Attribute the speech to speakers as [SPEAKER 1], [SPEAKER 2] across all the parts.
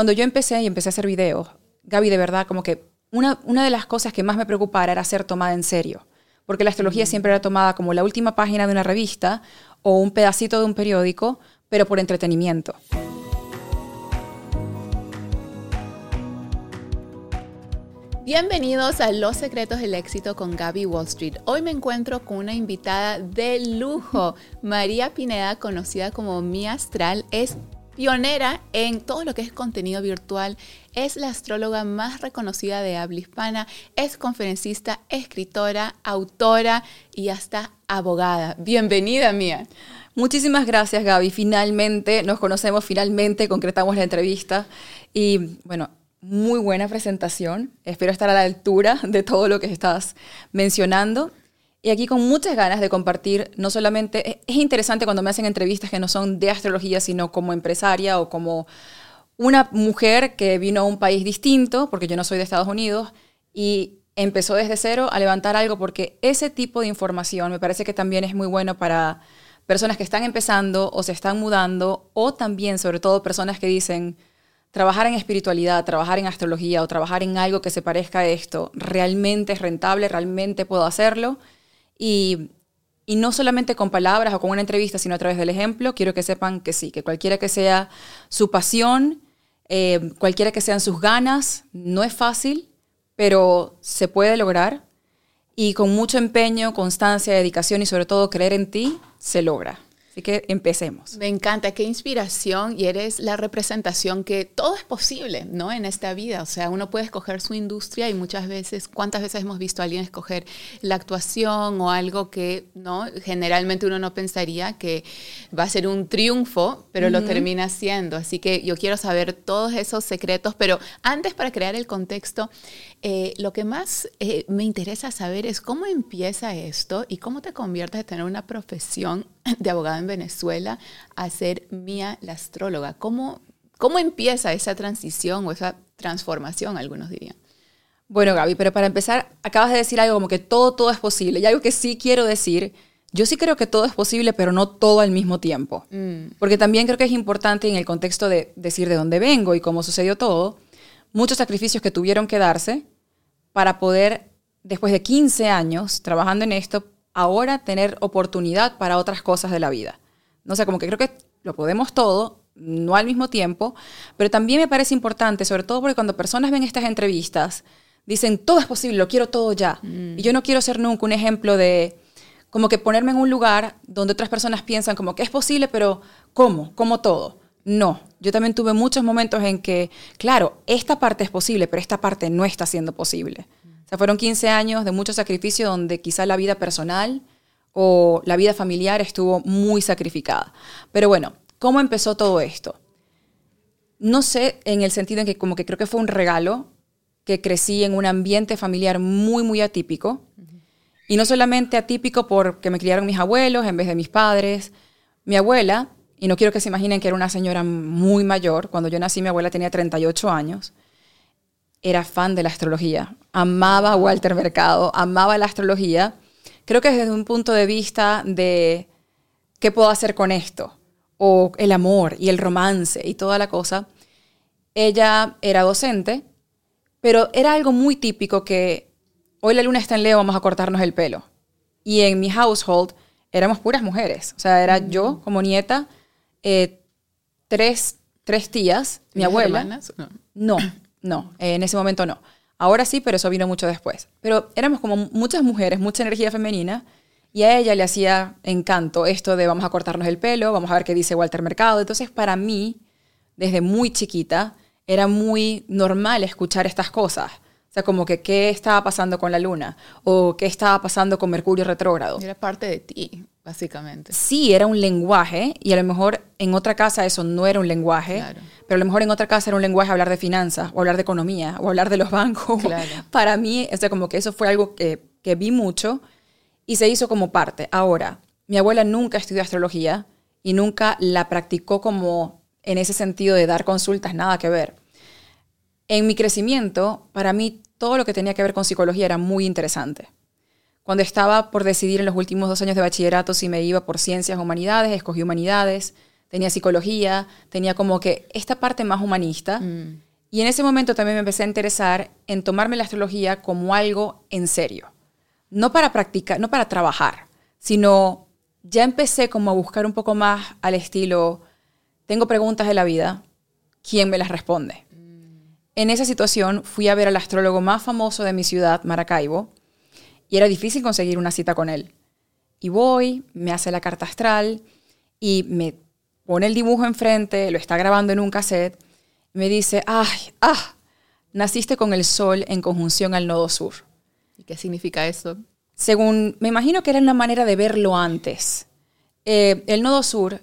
[SPEAKER 1] cuando yo empecé y empecé a hacer videos, Gaby, de verdad, como que una, una de las cosas que más me preocupaba era ser tomada en serio, porque la astrología siempre era tomada como la última página de una revista o un pedacito de un periódico, pero por entretenimiento.
[SPEAKER 2] Bienvenidos a Los Secretos del Éxito con Gaby Wall Street. Hoy me encuentro con una invitada de lujo. María Pineda, conocida como Mi Astral, es pionera en todo lo que es contenido virtual. Es la astróloga más reconocida de habla hispana. Es conferencista, escritora, autora y hasta abogada. Bienvenida, Mía.
[SPEAKER 1] Muchísimas gracias, Gaby. Finalmente nos conocemos, finalmente concretamos la entrevista. Y bueno, muy buena presentación. Espero estar a la altura de todo lo que estás mencionando. Y aquí con muchas ganas de compartir, no solamente, es interesante cuando me hacen entrevistas que no son de astrología, sino como empresaria o como una mujer que vino a un país distinto, porque yo no soy de Estados Unidos, y empezó desde cero a levantar algo, porque ese tipo de información me parece que también es muy bueno para personas que están empezando o se están mudando, o también, sobre todo, personas que dicen, trabajar en espiritualidad, trabajar en astrología o trabajar en algo que se parezca a esto, realmente es rentable, realmente puedo hacerlo. Y, no solamente con palabras o con una entrevista, sino a través del ejemplo, quiero que sepan que sí, que cualquiera que sea su pasión, eh, cualquiera que sean sus ganas, no es fácil, pero se puede lograr. Y con mucho empeño, constancia, dedicación y sobre todo creer en ti, se logra. Así que empecemos.
[SPEAKER 2] Me encanta, qué inspiración y eres la representación que todo es posible, ¿no? En esta vida, o sea, uno puede escoger su industria y muchas veces, ¿cuántas veces hemos visto a alguien escoger la actuación o algo que, ¿no? Generalmente uno no pensaría que va a ser un triunfo, pero lo termina siendo. Así que yo quiero saber todos esos secretos, pero antes para crear el contexto, eh, lo que más eh, me interesa saber es cómo empieza esto y cómo te conviertes de tener una profesión de abogado en Venezuela a ser Mía la astróloga. ¿Cómo, ¿Cómo empieza esa transición o esa transformación, algunos dirían?
[SPEAKER 1] Bueno, Gaby, pero para empezar, acabas de decir algo como que todo, todo es posible. Y algo que sí quiero decir, yo sí creo que todo es posible, pero no todo al mismo tiempo. Mm. Porque también creo que es importante en el contexto de decir de dónde vengo y cómo sucedió todo, muchos sacrificios que tuvieron que darse para poder, después de 15 años trabajando en esto, ahora tener oportunidad para otras cosas de la vida. No sé, como que creo que lo podemos todo, no al mismo tiempo, pero también me parece importante, sobre todo porque cuando personas ven estas entrevistas, dicen, todo es posible, lo quiero todo ya. Mm. Y yo no quiero ser nunca un ejemplo de como que ponerme en un lugar donde otras personas piensan como que es posible, pero ¿cómo? ¿Cómo todo? No, yo también tuve muchos momentos en que, claro, esta parte es posible, pero esta parte no está siendo posible. O sea, fueron 15 años de mucho sacrificio donde quizá la vida personal o la vida familiar estuvo muy sacrificada. Pero bueno, ¿cómo empezó todo esto? No sé en el sentido en que como que creo que fue un regalo que crecí en un ambiente familiar muy, muy atípico. Y no solamente atípico porque me criaron mis abuelos en vez de mis padres. Mi abuela y no quiero que se imaginen que era una señora muy mayor. Cuando yo nací, mi abuela tenía 38 años. Era fan de la astrología. Amaba a Walter Mercado, amaba la astrología. Creo que desde un punto de vista de qué puedo hacer con esto, o el amor y el romance y toda la cosa. Ella era docente, pero era algo muy típico que hoy la luna está en Leo, vamos a cortarnos el pelo. Y en mi household éramos puras mujeres. O sea, era yo como nieta eh, tres, tres tías, mi abuela.
[SPEAKER 2] Hermanas?
[SPEAKER 1] No, no, en ese momento no. Ahora sí, pero eso vino mucho después. Pero éramos como muchas mujeres, mucha energía femenina, y a ella le hacía encanto esto de vamos a cortarnos el pelo, vamos a ver qué dice Walter Mercado. Entonces, para mí, desde muy chiquita, era muy normal escuchar estas cosas. O sea, como que qué estaba pasando con la luna o qué estaba pasando con Mercurio retrógrado.
[SPEAKER 2] Era parte de ti, básicamente.
[SPEAKER 1] Sí, era un lenguaje y a lo mejor en otra casa eso no era un lenguaje, pero a lo mejor en otra casa era un lenguaje hablar de finanzas o hablar de economía o hablar de los bancos. Para mí, o sea, como que eso fue algo que, que vi mucho y se hizo como parte. Ahora, mi abuela nunca estudió astrología y nunca la practicó como en ese sentido de dar consultas, nada que ver. En mi crecimiento, para mí todo lo que tenía que ver con psicología era muy interesante. Cuando estaba por decidir en los últimos dos años de bachillerato si me iba por ciencias o humanidades, escogí humanidades. Tenía psicología, tenía como que esta parte más humanista.
[SPEAKER 2] Mm.
[SPEAKER 1] Y en ese momento también me empecé a interesar en tomarme la astrología como algo en serio. No para practicar, no para trabajar, sino ya empecé como a buscar un poco más al estilo, tengo preguntas de la vida, ¿quién me las responde? En esa situación fui a ver al astrólogo más famoso de mi ciudad, Maracaibo, y era difícil conseguir una cita con él. Y voy, me hace la carta astral y me pone el dibujo enfrente, lo está grabando en un cassette, y me dice, ay, ah, naciste con el sol en conjunción al nodo sur.
[SPEAKER 2] ¿Y qué significa eso?
[SPEAKER 1] Según, me imagino que era una manera de verlo antes. Eh, el nodo sur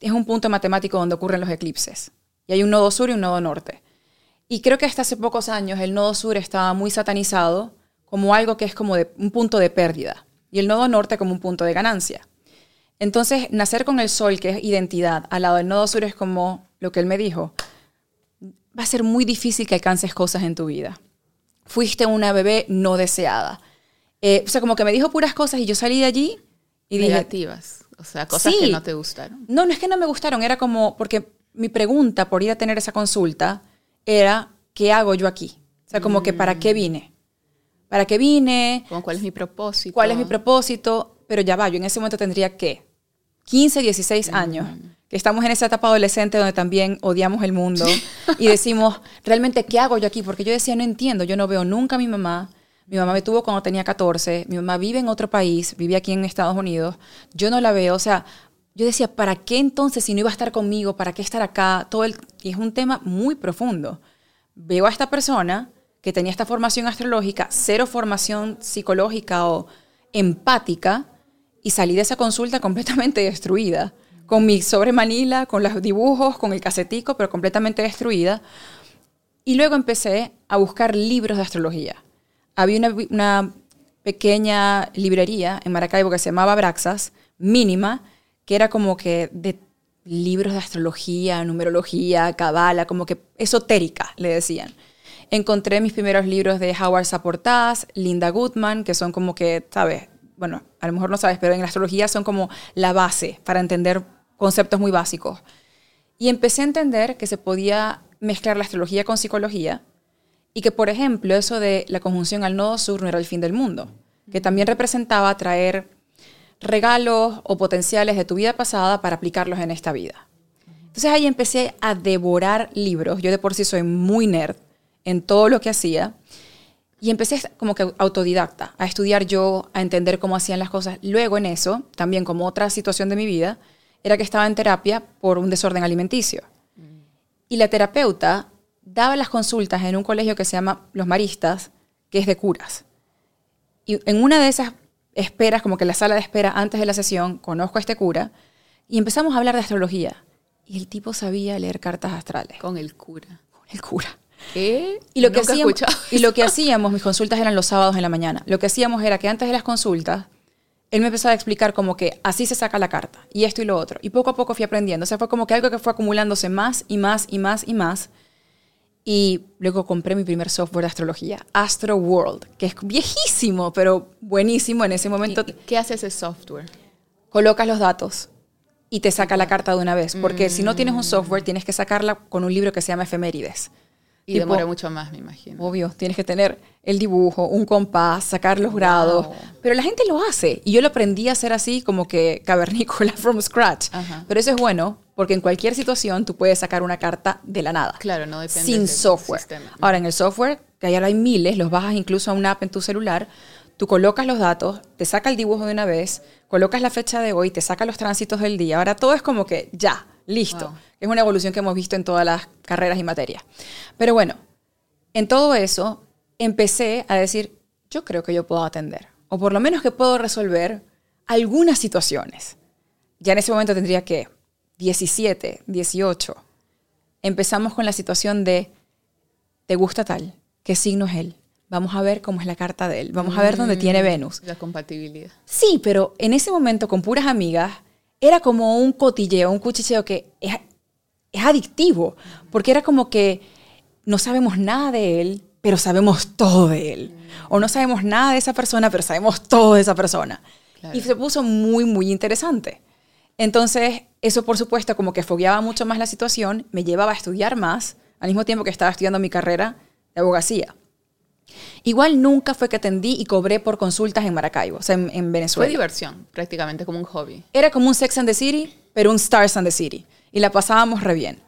[SPEAKER 1] es un punto matemático donde ocurren los eclipses. Y hay un nodo sur y un nodo norte. Y creo que hasta hace pocos años el nodo sur estaba muy satanizado como algo que es como de, un punto de pérdida y el nodo norte como un punto de ganancia. Entonces, nacer con el sol, que es identidad, al lado del nodo sur es como lo que él me dijo, va a ser muy difícil que alcances cosas en tu vida. Fuiste una bebé no deseada. Eh, o sea, como que me dijo puras cosas y yo salí de allí y dije,
[SPEAKER 2] Negativas. O sea, cosas
[SPEAKER 1] Sí.
[SPEAKER 2] que no te gustaron.
[SPEAKER 1] no, no es que no me gustaron, era como, porque mi pregunta por ir a tener esa consulta era, ¿qué hago yo aquí? O sea, como que, ¿para qué vine? ¿Para qué vine?
[SPEAKER 2] ¿Cuál es mi propósito?
[SPEAKER 1] ¿Cuál es mi propósito? Pero ya va, yo en ese momento tendría que 15, 16 años, que estamos en esa etapa adolescente donde también odiamos el mundo y decimos, realmente, ¿qué hago yo aquí? Porque yo decía, no entiendo, yo no veo nunca a mi mamá. Mi mamá me tuvo cuando tenía 14, mi mamá vive en otro país, vive aquí en Estados Unidos, yo no la veo, o sea, yo decía, ¿para qué entonces si no iba a estar conmigo? ¿Para qué estar acá? Todo el, y es un tema muy profundo. Veo a esta persona que tenía esta formación astrológica, cero formación psicológica o empática, y salí de esa consulta completamente destruida, con mi sobre Manila, con los dibujos, con el casetico, pero completamente destruida. Y luego empecé a buscar libros de astrología. Había una, pequeña librería en Maracaibo que se llamaba Braxas, mínima, que era como que de libros de astrología, numerología, cabala, como que esotérica, le decían. Encontré mis primeros libros de Howard Saportaz, Linda Goodman, que son como que, ¿sabes? Bueno, a lo mejor no sabes, pero en la astrología son como la base para entender conceptos muy básicos. Y empecé a entender que se podía mezclar la astrología con psicología y que, por ejemplo, eso de la conjunción al nodo sur no era el fin del mundo, que también representaba traer regalos o potenciales de tu vida pasada para aplicarlos en esta vida. Entonces ahí empecé a devorar libros. Yo de por sí soy muy nerd en todo lo que hacía. Y empecé como que autodidacta, a estudiar yo, a entender cómo hacían las cosas. Luego en eso, también como otra situación de mi vida, era que estaba en terapia por un desorden alimenticio. Y la terapeuta daba las consultas en un colegio que se llama Los Maristas, que es de curas. Y en una de esas esperas, como que en la sala de espera antes de la sesión, conozco a este cura y empezamos a hablar de astrología. Y el tipo sabía leer cartas astrales.
[SPEAKER 2] Con el cura.
[SPEAKER 1] Con el cura.
[SPEAKER 2] ¿Qué?
[SPEAKER 1] Y lo, que hacíamos, y lo que hacíamos, mis consultas eran los sábados en la mañana. Lo que hacíamos era que antes de las consultas, él me empezaba a explicar como que así se saca la carta, y esto y lo otro. Y poco a poco fui aprendiendo. O sea, fue como que algo que fue acumulándose más y más y más y más. Y luego compré mi primer software de astrología, Astro World, que es viejísimo, pero buenísimo en ese momento.
[SPEAKER 2] ¿Y ¿Qué hace ese software?
[SPEAKER 1] Colocas los datos y te saca la carta de una vez. Porque si no tienes un software, tienes que sacarla con un libro que se llama Efemérides.
[SPEAKER 2] Y
[SPEAKER 1] Tipo,
[SPEAKER 2] demora mucho más, me imagino.
[SPEAKER 1] Obvio, tienes que tener el dibujo, un compás, sacar los grados.
[SPEAKER 2] Wow.
[SPEAKER 1] Pero la gente lo hace. Y yo lo aprendí a hacer así como que cavernícola from scratch.
[SPEAKER 2] Ajá.
[SPEAKER 1] Pero eso es bueno porque en cualquier situación tú puedes sacar una carta de la nada.
[SPEAKER 2] Claro, no depende
[SPEAKER 1] Sin
[SPEAKER 2] del
[SPEAKER 1] software.
[SPEAKER 2] sistema.
[SPEAKER 1] Ahora, en el software, que ahora hay miles, los bajas incluso a una app en tu celular, tú colocas los datos, te saca el dibujo de una vez, colocas la fecha de hoy, te saca los tránsitos del día. Ahora todo es como que ya, listo.
[SPEAKER 2] Wow.
[SPEAKER 1] Es una evolución que hemos visto en todas las carreras y materias. Pero bueno, en todo eso empecé a decir, yo creo que yo puedo atender, o por lo menos que puedo resolver algunas situaciones. Ya en ese momento tendría que 17, 18. Empezamos con la situación de, ¿te gusta tal? ¿Qué signo es él? Vamos a ver cómo es la carta de él. Vamos a ver dónde tiene Venus.
[SPEAKER 2] La compatibilidad.
[SPEAKER 1] Sí, pero en ese momento con puras amigas era como un cotilleo, un cuchicheo que es, es adictivo, porque era como que no sabemos nada de él, pero sabemos todo de él. O no sabemos nada de esa persona, pero sabemos todo de esa persona.
[SPEAKER 2] Claro.
[SPEAKER 1] Y se puso muy, muy interesante. Entonces, eso por supuesto como que fogueaba mucho más la situación, me llevaba a estudiar más, al mismo tiempo que estaba estudiando mi carrera de abogacía. Igual nunca fue que atendí y cobré por consultas en Maracaibo, o sea, en, Venezuela.
[SPEAKER 2] Fue diversión, prácticamente como un hobby.
[SPEAKER 1] Era como un Sex and the City, pero un Stars and the City. Y la pasábamos re bien.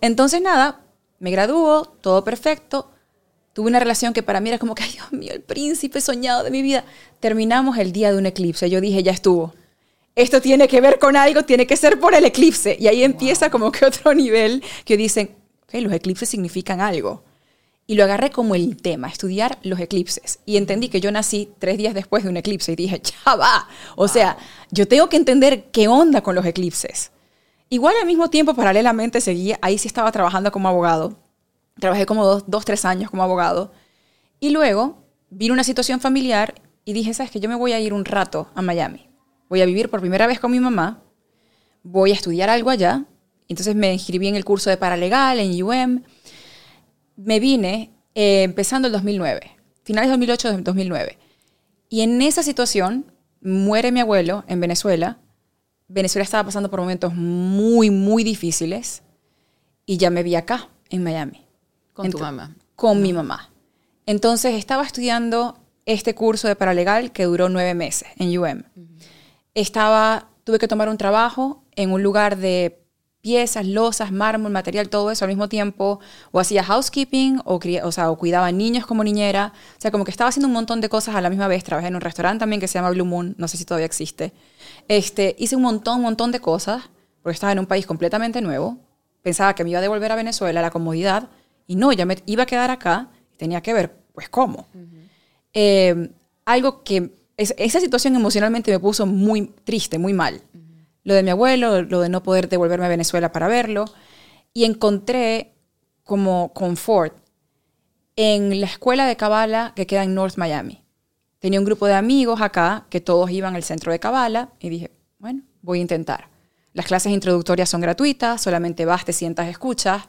[SPEAKER 1] Entonces, nada, me graduó, todo perfecto. Tuve una relación que para mí era como que, ay Dios mío, el príncipe soñado de mi vida. Terminamos el día de un eclipse. Yo dije, ya estuvo. Esto tiene que ver con algo, tiene que ser por el eclipse. Y ahí empieza como que otro nivel que dicen, okay, los eclipses significan algo y lo agarré como el tema, estudiar los eclipses. Y entendí que yo nací tres días después de un eclipse y dije, ya va. O sea, yo tengo que entender qué onda con los eclipses. Igual al mismo tiempo, paralelamente, seguía, ahí sí estaba trabajando como abogado. Trabajé como dos, dos, tres años como abogado. Y luego vino una situación familiar y dije, ¿sabes que Yo me voy a ir un rato a Miami. Voy a vivir por primera vez con mi mamá. Voy a estudiar algo allá. Entonces me inscribí en el curso de paralegal en UM me vine eh, empezando el 2009, finales de 2008, 2009. Y en esa situación muere mi abuelo en Venezuela. Venezuela estaba pasando por momentos muy, muy difíciles y ya me vi acá, en Miami.
[SPEAKER 2] ¿Con tu mamá?
[SPEAKER 1] Con mi mamá. Entonces estaba estudiando este curso de paralegal que duró nueve meses en UM. Estaba, tuve que tomar un trabajo en un lugar de piezas, losas, mármol, material, todo eso al mismo tiempo, o hacía housekeeping, o, o, sea, o cuidaba niños como niñera, o sea, como que estaba haciendo un montón de cosas a la misma vez, trabajé en un restaurante también que se llama Blue Moon, no sé si todavía existe, este, hice un montón, un montón de cosas, porque estaba en un país completamente nuevo, pensaba que me iba a devolver a Venezuela la comodidad, y no, ya me iba a quedar acá, y tenía que ver, pues, cómo. Eh, algo que, esa situación emocionalmente me puso muy triste, muy mal lo de mi abuelo, lo de no poder devolverme a Venezuela para verlo, y encontré como confort en la escuela de Cabala que queda en North Miami. Tenía un grupo de amigos acá que todos iban al centro de Cabala y dije, bueno, voy a intentar. Las clases introductorias son gratuitas, solamente vas, te sientas, escuchas.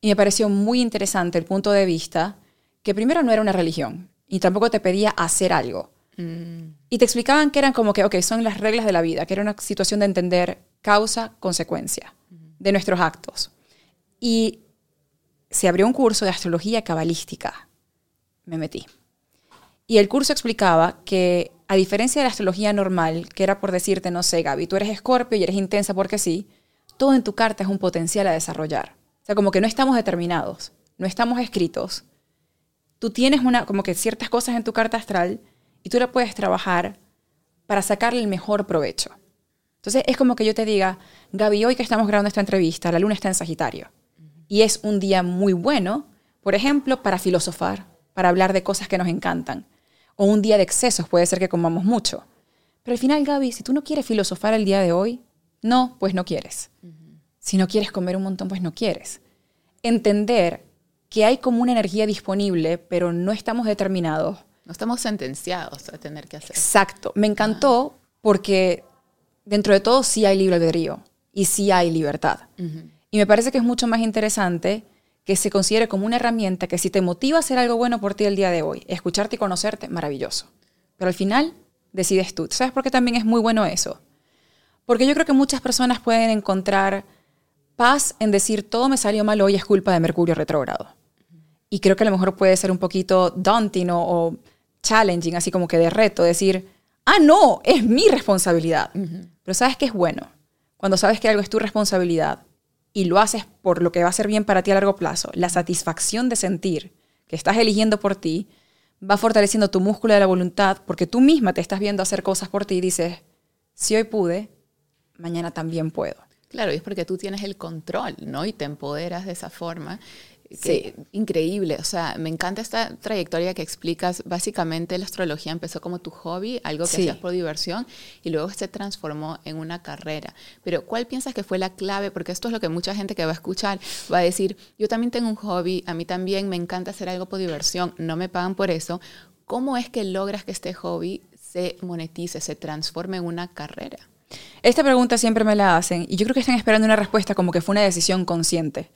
[SPEAKER 1] Y me pareció muy interesante el punto de vista que primero no era una religión y tampoco te pedía hacer algo, Mm. Y te explicaban que eran como que, ok, son las reglas de la vida, que era una situación de entender causa, consecuencia de nuestros actos. Y se abrió un curso de astrología cabalística. Me metí. Y el curso explicaba que, a diferencia de la astrología normal, que era por decirte, no sé, Gaby, tú eres escorpio y eres intensa porque sí, todo en tu carta es un potencial a desarrollar. O sea, como que no estamos determinados, no estamos escritos. Tú tienes una, como que ciertas cosas en tu carta astral y tú la puedes trabajar para sacarle el mejor provecho. Entonces es como que yo te diga, Gaby, hoy que estamos grabando esta entrevista, la luna está en Sagitario. Y es un día muy bueno, por ejemplo, para filosofar, para hablar de cosas que nos encantan. O un día de excesos, puede ser que comamos mucho. Pero al final, Gaby, si tú no quieres filosofar el día de hoy, no, pues no quieres. Si no quieres comer un montón, pues no quieres. Entender que hay como una energía disponible, pero no estamos determinados
[SPEAKER 2] no estamos sentenciados a tener que hacer.
[SPEAKER 1] Exacto. Me encantó porque dentro de todo sí hay libre albedrío y sí hay libertad. Y me parece que es mucho más interesante que se considere como una herramienta que si te motiva a hacer algo bueno por ti el día de hoy, escucharte y conocerte, maravilloso. Pero al final decides tú. ¿Sabes por qué también es muy bueno eso? Porque yo creo que muchas personas pueden encontrar paz en decir todo me salió mal hoy es culpa de Mercurio retrógrado. Y creo que a lo mejor puede ser un poquito daunting o challenging, así como que de reto, decir, ah, no, es mi responsabilidad. Pero sabes que es bueno. Cuando sabes que algo es tu responsabilidad y lo haces por lo que va a ser bien para ti a largo plazo, la satisfacción de sentir que estás eligiendo por ti va fortaleciendo tu músculo de la voluntad porque tú misma te estás viendo hacer cosas por ti y dices, si hoy pude, mañana también puedo.
[SPEAKER 2] Claro, y es porque tú tienes el control, ¿no? Y te empoderas de esa forma. Sí. Increíble, o sea, me encanta esta trayectoria que explicas. Básicamente la astrología empezó como tu hobby, algo que hacías por diversión, y luego se transformó en una carrera. Pero ¿cuál piensas que fue la clave? Porque esto es lo que mucha gente que va a escuchar va a decir, yo también tengo un hobby, a mí también me encanta hacer algo por diversión, no me pagan por eso. ¿Cómo es que logras que este hobby se monetice, se transforme en una carrera?
[SPEAKER 1] Esta pregunta siempre me la hacen y yo creo que están esperando una respuesta como que fue una decisión consciente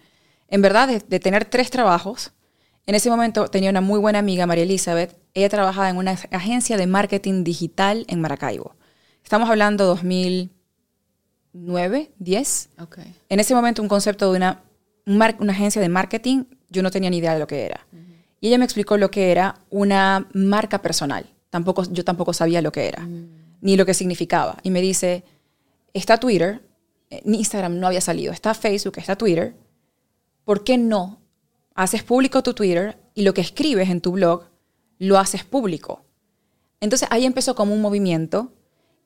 [SPEAKER 1] en verdad, de, tener tres trabajos, en ese momento tenía una muy buena amiga, María Elizabeth. Ella trabajaba en una agencia de marketing digital en Maracaibo. Estamos hablando 2000, 9, 10.
[SPEAKER 2] Okay.
[SPEAKER 1] En ese momento un concepto de una, una agencia de marketing, yo no tenía ni idea de lo que era. Y ella me explicó lo que era una marca personal. Tampoco, yo tampoco sabía lo que era, ni lo que significaba. Y me dice, está Twitter, eh, Instagram no había salido, está Facebook, está Twitter. ¿Por qué no haces público tu Twitter y lo que escribes en tu blog lo haces público? Entonces ahí empezó como un movimiento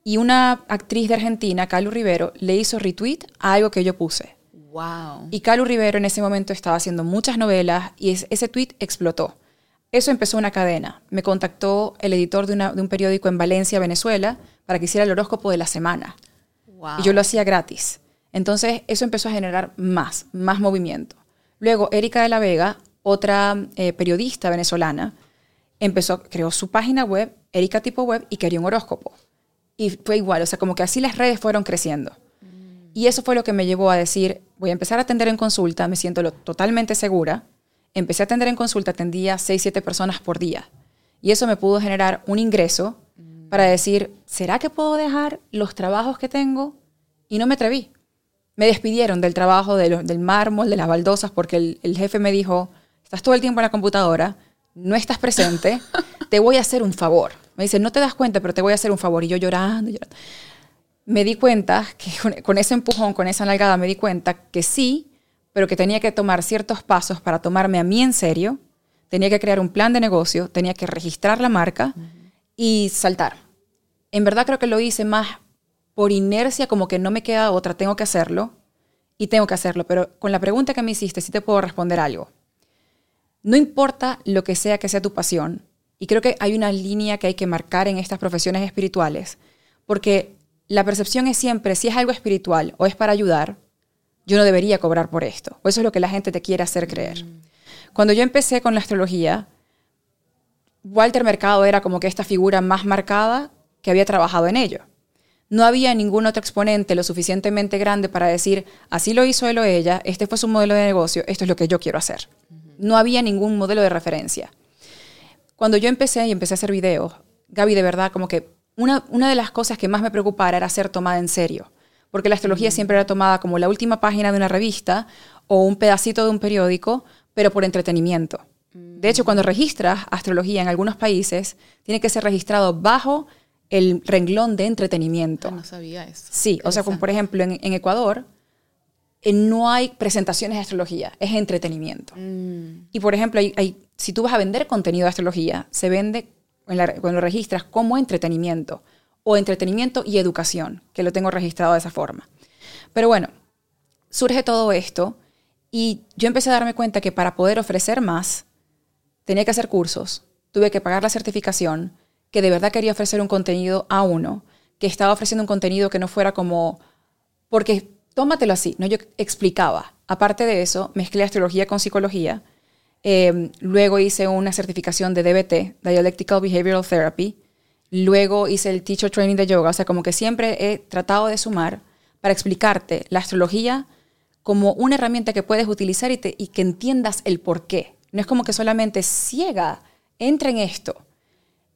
[SPEAKER 1] y una actriz de Argentina, Calu Rivero, le hizo retweet a algo que yo puse.
[SPEAKER 2] Wow.
[SPEAKER 1] Y Calu Rivero en ese momento estaba haciendo muchas novelas y ese tweet explotó. Eso empezó una cadena. Me contactó el editor de, un periódico en Valencia, Venezuela, para que hiciera el horóscopo de la semana.
[SPEAKER 2] Wow.
[SPEAKER 1] Y yo lo hacía gratis. Entonces eso empezó a generar más, más movimiento. Luego, Erika de la Vega, otra eh, periodista venezolana, empezó, creó su página web, Erika Tipo Web, y quería un horóscopo. Y fue igual, o sea, como que así las redes fueron creciendo. Y eso fue lo que me llevó a decir, voy a empezar a atender en consulta, me siento totalmente segura. Empecé a atender en consulta, atendía 6, 7 personas por día. Y eso me pudo generar un ingreso para decir, ¿será que puedo dejar los trabajos que tengo? Y no me atreví. Me despidieron del trabajo del mármol, de las baldosas, porque el, el jefe me dijo, estás todo el tiempo en la computadora, no estás presente, te voy a hacer un favor. Me dice, no te das cuenta, pero te voy a hacer un favor. Y yo llorando, llorando. Me di cuenta que con, ese empujón, con esa nalgada, me di cuenta que sí, pero que tenía que tomar ciertos pasos para tomarme a mí en serio. Tenía que crear un plan de negocio, tenía que registrar la marca y saltar. En verdad creo que lo hice más por inercia, como que no me queda otra, tengo que hacerlo y tengo que hacerlo. Pero con la pregunta que me hiciste, sí te puedo responder algo. No importa lo que sea que sea tu pasión, y creo que hay una línea que hay que marcar en estas profesiones espirituales, porque la percepción es siempre, si es algo espiritual o es para ayudar, yo no debería cobrar por esto. O eso es lo que la gente te quiere hacer creer. Cuando yo empecé con la astrología, Walter Mercado era como que esta figura más marcada que había trabajado en ello. No había ningún otro exponente lo suficientemente grande para decir, así lo hizo él o ella, este fue su modelo de negocio, esto es lo que yo quiero hacer. No había ningún modelo de referencia. Cuando yo empecé y empecé a hacer videos, Gaby, de verdad, como que una, una de las cosas que más me preocupara era ser tomada en serio, porque la astrología mm. siempre era tomada como la última página de una revista o un pedacito de un periódico, pero por entretenimiento. De hecho, cuando registras astrología en algunos países, tiene que ser registrado bajo el renglón de entretenimiento.
[SPEAKER 2] Ah, no sabía eso.
[SPEAKER 1] Sí, o sea, como por ejemplo en, Ecuador, eh, no hay presentaciones de astrología, es entretenimiento. Mm. Y por ejemplo, hay, si tú vas a vender contenido de astrología, se vende cuando lo registras como entretenimiento o entretenimiento y educación, que lo tengo registrado de esa forma. Pero bueno, surge todo esto y yo empecé a darme cuenta que para poder ofrecer más, tenía que hacer cursos, tuve que pagar la certificación, que de verdad quería ofrecer un contenido a uno, que estaba ofreciendo un contenido que no fuera como, porque tómatelo así, ¿no? Yo explicaba. Aparte de eso, mezclé astrología con psicología Em, luego hice una certificación de DBT, Dialectical Behavioral Therapy. Luego hice el Teacher Training de Yoga. O sea, como que siempre he tratado de sumar para explicarte la astrología como una herramienta que puedes utilizar y, y que entiendas el por qué. No es como que solamente ciega, entra en esto.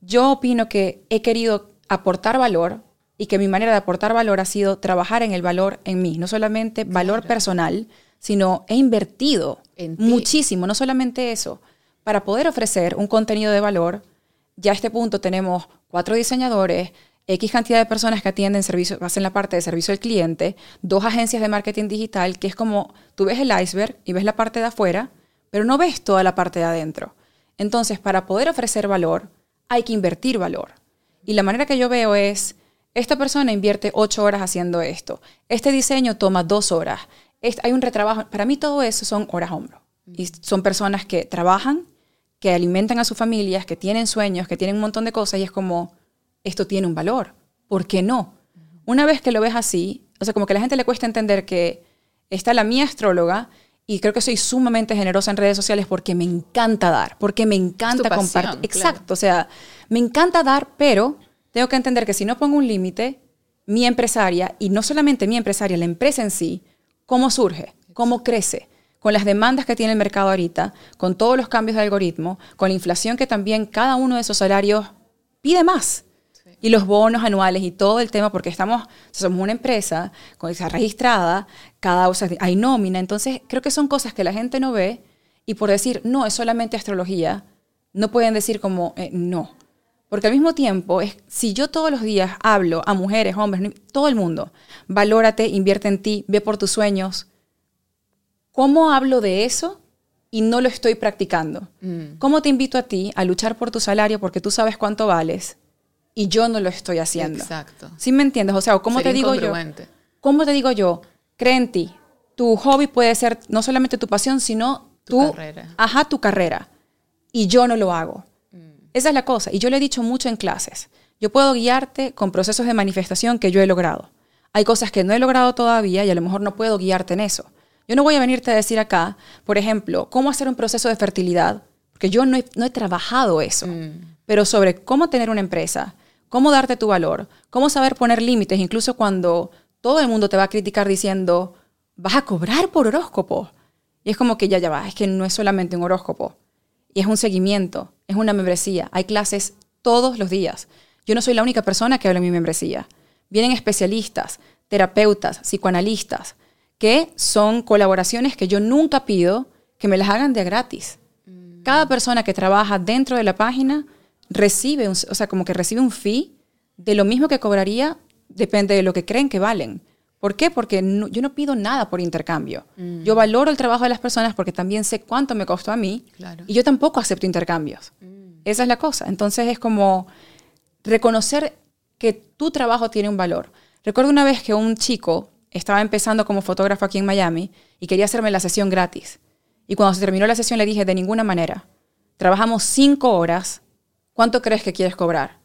[SPEAKER 1] Yo opino que he querido aportar valor y que mi manera de aportar valor ha sido trabajar en el valor en mí, no solamente valor personal, sino he invertido muchísimo, no solamente eso, para poder ofrecer un contenido de valor. Ya a este punto tenemos cuatro diseñadores, X cantidad de personas que atienden servicio, hacen la parte de servicio al cliente, dos agencias de marketing digital, que es como tú ves el iceberg y ves la parte de afuera, pero no ves toda la parte de adentro. Entonces, para poder ofrecer valor, hay que invertir valor. Y la manera que yo veo es, esta persona invierte ocho horas haciendo esto, este diseño toma dos horas, hay un retrabajo. Para mí todo eso son horas hombro. Y son personas que trabajan, que alimentan a sus familias, que tienen sueños, que tienen un montón de cosas y es como, esto tiene un valor. ¿Por qué no? Una vez que lo ves así, o sea, como que a la gente le cuesta entender que está la mía astróloga y creo que soy sumamente generosa en redes sociales porque me encanta dar, porque me encanta compartir. Exacto, o sea, me encanta dar, pero tengo que entender que si no pongo un límite, mi empresaria, y no solamente mi empresaria, la empresa en sí, ¿Cómo surge? ¿Cómo crece? Con las demandas que tiene el mercado ahorita, con todos los cambios de algoritmo, con la inflación que también cada uno de esos salarios pide más. Y los bonos anuales y todo el tema, porque estamos, somos una empresa con esa registrada, cada, o sea, hay nómina, entonces creo que son cosas que la gente no ve y por decir, no, es solamente astrología, no pueden decir como, eh, no. Porque al mismo tiempo, es, si yo todos los días hablo a mujeres, hombres, todo el mundo, valórate, invierte en ti, ve por tus sueños, ¿cómo hablo de eso y no lo estoy practicando? Mm. ¿Cómo te invito a ti a luchar por tu salario porque tú sabes cuánto vales y yo no lo estoy haciendo?
[SPEAKER 2] Exacto.
[SPEAKER 1] ¿Sí me entiendes? O sea, ¿cómo te digo yo? ¿Cómo te digo yo? Cree en ti. Tu hobby puede ser no solamente tu pasión, sino tu, carrera. Ajá, tu carrera. Y yo no lo hago. Esa es la cosa. Y yo le he dicho mucho en clases. Yo puedo guiarte con procesos de manifestación que yo he logrado. Hay cosas que no he logrado todavía y a lo mejor no puedo guiarte en eso. Yo no voy a venirte a decir acá, por ejemplo, cómo hacer un proceso de fertilidad, porque yo no he, trabajado eso, mm. pero sobre cómo tener una empresa, cómo darte tu valor, cómo saber poner límites, incluso cuando todo el mundo te va a criticar diciendo, vas a cobrar por horóscopo. Y es como que ya, ya va, es que no es solamente un horóscopo, y es un seguimiento, es una membresía. Hay clases todos los días. Yo no soy la única persona que habla en mi membresía. Vienen especialistas, terapeutas, psicoanalistas, que son colaboraciones que yo nunca pido que me las hagan de gratis. Mm. Cada persona que trabaja dentro de la página recibe, un, o sea, como que recibe un fee de lo mismo que cobraría, depende de lo que creen que valen. ¿Por qué? Porque yo no pido nada por intercambio. Mm. Yo valoro el trabajo de las personas porque también sé cuánto me costó a mí y yo tampoco acepto intercambios. Mm. Esa es la cosa. Entonces es como reconocer que tu trabajo tiene un valor. Recuerdo una vez que un chico estaba empezando como fotógrafo aquí en Miami y quería hacerme la sesión gratis. Y cuando se terminó la sesión le dije, de ninguna manera. Trabajamos cinco horas. ¿Cuánto crees que quieres cobrar?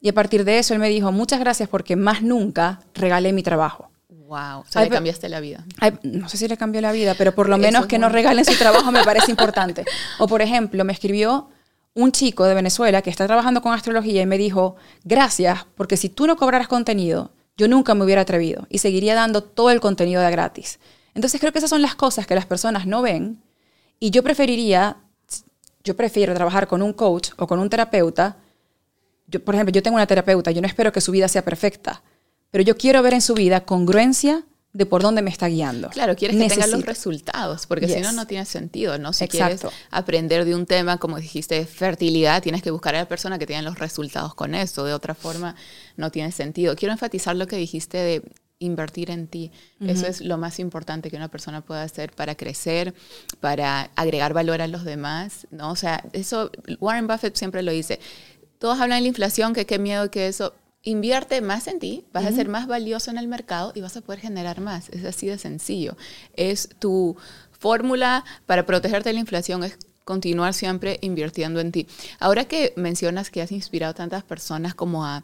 [SPEAKER 1] Y a partir de eso él me dijo, muchas gracias porque más nunca regalé mi trabajo.
[SPEAKER 2] Wow, o sea, le cambiaste la vida.
[SPEAKER 1] no sé si le cambió la vida, pero por lo menos que no regalen su trabajo me parece importante. O por ejemplo, me escribió un chico de Venezuela que está trabajando con astrología y me dijo, gracias, porque si tú no cobraras contenido, yo nunca me hubiera atrevido y seguiría dando todo el contenido de gratis. Entonces creo que esas son las cosas que las personas no ven y yo preferiría, yo prefiero trabajar con un coach o con un terapeuta. Yo, por ejemplo, yo tengo una terapeuta, yo no espero que su vida sea perfecta, pero yo quiero ver en su vida congruencia de por dónde me está guiando.
[SPEAKER 2] Claro, quieres que tenga los resultados, porque si no, no tiene sentido, ¿no? Si quieres aprender de un tema, como dijiste, fertilidad, tienes que buscar a la persona que tenga los resultados con eso, de otra forma no tiene sentido. Quiero enfatizar lo que dijiste de invertir en ti. Eso es lo más importante que una persona puede hacer para crecer, para agregar valor a los demás, ¿no? O sea, eso Warren Buffett siempre lo dice. Todos hablan de la inflación, que qué miedo que eso, invierte más en ti, vas a ser más valioso en el mercado y vas a poder generar más. Es así de sencillo. Es tu fórmula para protegerte de la inflación, es continuar siempre invirtiendo en ti. Ahora que mencionas que has inspirado a tantas personas como a,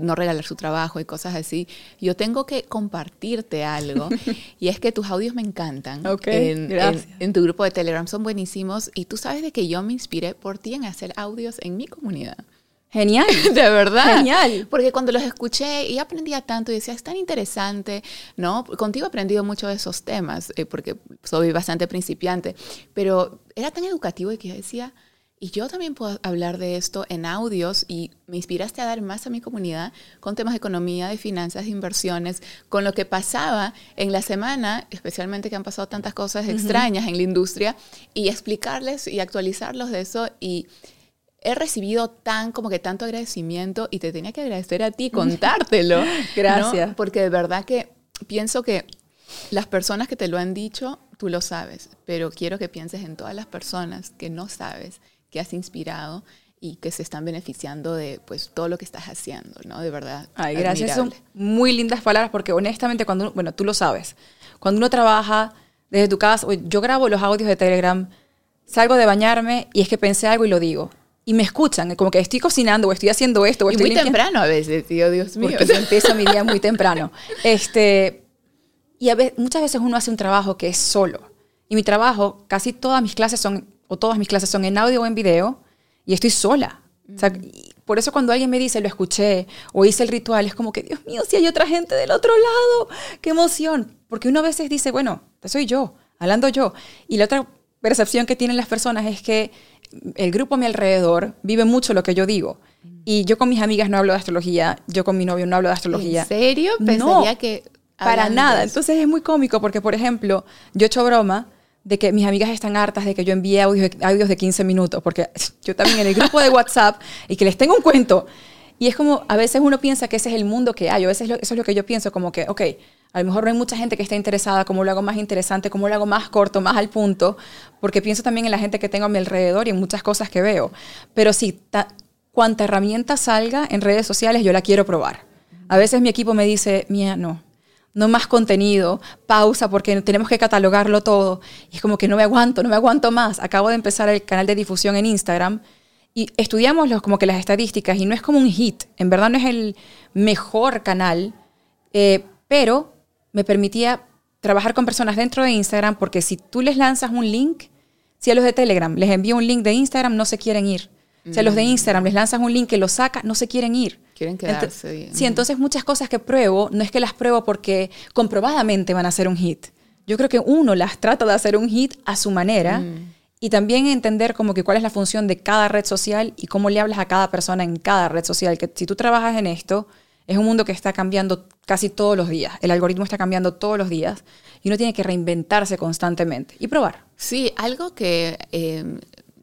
[SPEAKER 2] no regalar su trabajo y cosas así, yo tengo que compartirte algo y es que tus audios me encantan.
[SPEAKER 1] en,
[SPEAKER 2] en, tu grupo de Telegram son buenísimos y tú sabes de que yo me inspiré por ti en hacer audios en mi comunidad.
[SPEAKER 1] Genial.
[SPEAKER 2] De verdad.
[SPEAKER 1] Genial.
[SPEAKER 2] Porque cuando los escuché y aprendía tanto y decía, es tan interesante, ¿no? Contigo he aprendido mucho de esos temas, eh, porque soy bastante principiante, pero era tan educativo y que yo decía, y yo también puedo hablar de esto en audios y me inspiraste a dar más a mi comunidad con temas de economía, de finanzas, de inversiones, con lo que pasaba en la semana, especialmente que han pasado tantas cosas extrañas en la industria, y explicarles y actualizarlos de eso y he recibido tan como que tanto agradecimiento y te tenía que agradecer a ti, contártelo.
[SPEAKER 1] Gracias.
[SPEAKER 2] Porque de verdad que pienso que las personas que te lo han dicho, tú lo sabes, pero quiero que pienses en todas las personas que no sabes, que has inspirado y que se están beneficiando de pues todo lo que estás haciendo, ¿no? De verdad.
[SPEAKER 1] Ay, gracias. Son muy lindas palabras porque honestamente cuando uno, bueno, tú lo sabes, cuando uno trabaja desde tu casa, yo grabo los audios de Telegram, salgo de bañarme y es que pensé algo y lo digo y me escuchan, como que estoy cocinando o estoy haciendo esto. O
[SPEAKER 2] y
[SPEAKER 1] muy
[SPEAKER 2] temprano a veces, tío, Dios mío.
[SPEAKER 1] Porque yo empiezo mi día muy temprano. Este, y a veces, muchas veces uno hace un trabajo que es solo. Y mi trabajo, casi todas mis clases son, o todas mis clases son en audio o en video, y estoy sola. O sea, por eso cuando alguien me dice, lo escuché, o hice el ritual, es como que, Dios mío, si hay otra gente del otro lado, qué emoción. Porque uno a veces dice, bueno, soy yo, hablando yo. Y la otra percepción que tienen las personas es que el grupo a mi alrededor vive mucho lo que yo digo. Y yo con mis amigas no hablo de astrología, yo con mi novio no hablo de astrología.
[SPEAKER 2] ¿En serio? Pensaría
[SPEAKER 1] No,
[SPEAKER 2] que...
[SPEAKER 1] Para nada. Entonces es muy cómico porque, por ejemplo, yo he hecho broma de que mis amigas están hartas de que yo envíe audios, audios de 15 minutos, porque yo también en el grupo de WhatsApp y que les tengo un cuento. Y es como, a veces uno piensa que ese es el mundo que hay, o a veces lo- eso es lo que yo pienso, como que, ok, a lo mejor no hay mucha gente que esté interesada, cómo lo hago más interesante, cómo lo hago más corto, más al punto, porque pienso también en la gente que tengo a mi alrededor y en muchas cosas que veo. Pero sí, ta- cuanta herramienta salga en redes sociales, yo la quiero probar. A veces mi equipo me dice, mía, no, no más contenido, pausa porque tenemos que catalogarlo todo. Y es como que no me aguanto, no me aguanto más. Acabo de empezar el canal de difusión en Instagram y estudiamos los, como que las estadísticas y no es como un hit. En verdad no es el mejor canal, eh, pero me permitía trabajar con personas dentro de Instagram porque si tú les lanzas un link, si a los de Telegram les envío un link de Instagram, no se quieren ir. Si a los de Instagram les lanzas un link que los saca, no se quieren ir.
[SPEAKER 2] Quieren quedarse. bien.
[SPEAKER 1] sí, entonces muchas cosas que pruebo, no es que las pruebo porque comprobadamente van a ser un hit. Yo creo que uno las trata de hacer un hit a su manera
[SPEAKER 2] Mm.
[SPEAKER 1] y también entender como que cuál es la función de cada red social y cómo le hablas a cada persona en cada red social. Que si tú trabajas en esto, es un mundo que está cambiando casi todos los días. El algoritmo está cambiando todos los días y uno tiene que reinventarse constantemente y probar.
[SPEAKER 2] Sí, algo que eh,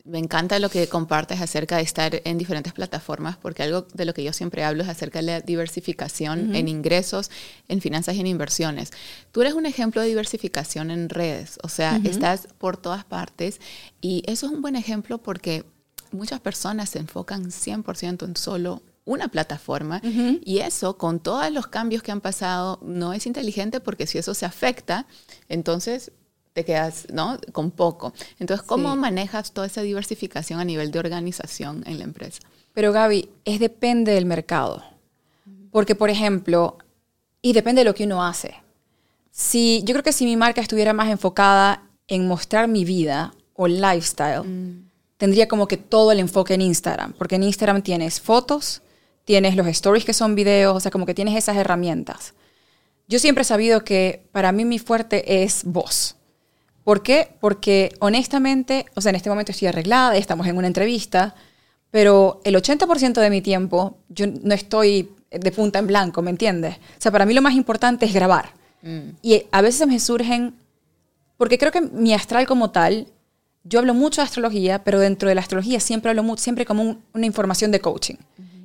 [SPEAKER 2] me encanta lo que compartes acerca de estar en diferentes plataformas, porque algo de lo que yo siempre hablo es acerca de la diversificación en ingresos, en finanzas y en inversiones. Tú eres un ejemplo de diversificación en redes, o sea, estás por todas partes y eso es un buen ejemplo porque muchas personas se enfocan 100% en solo una plataforma y eso con todos los cambios que han pasado no es inteligente porque si eso se afecta, entonces te quedas ¿no? con poco. Entonces, ¿cómo
[SPEAKER 1] Sí.
[SPEAKER 2] manejas toda esa diversificación a nivel de organización en la empresa?
[SPEAKER 1] Pero Gaby, es depende del mercado. Porque, por ejemplo, y depende de lo que uno hace. Si, yo creo que si mi marca estuviera más enfocada en mostrar mi vida o lifestyle, tendría como que todo el enfoque en Instagram. Porque en Instagram tienes fotos, tienes los stories que son videos, o sea, como que tienes esas herramientas. Yo siempre he sabido que para mí mi fuerte es voz. ¿Por qué? Porque honestamente, o sea, en este momento estoy arreglada, estamos en una entrevista, pero el 80% de mi tiempo yo no estoy de punta en blanco, ¿me entiendes? O sea, para mí lo más importante es grabar. Y a veces me surgen, porque creo que mi astral como tal, yo hablo mucho de astrología, pero dentro de la astrología siempre hablo mucho, siempre como un- una información de coaching.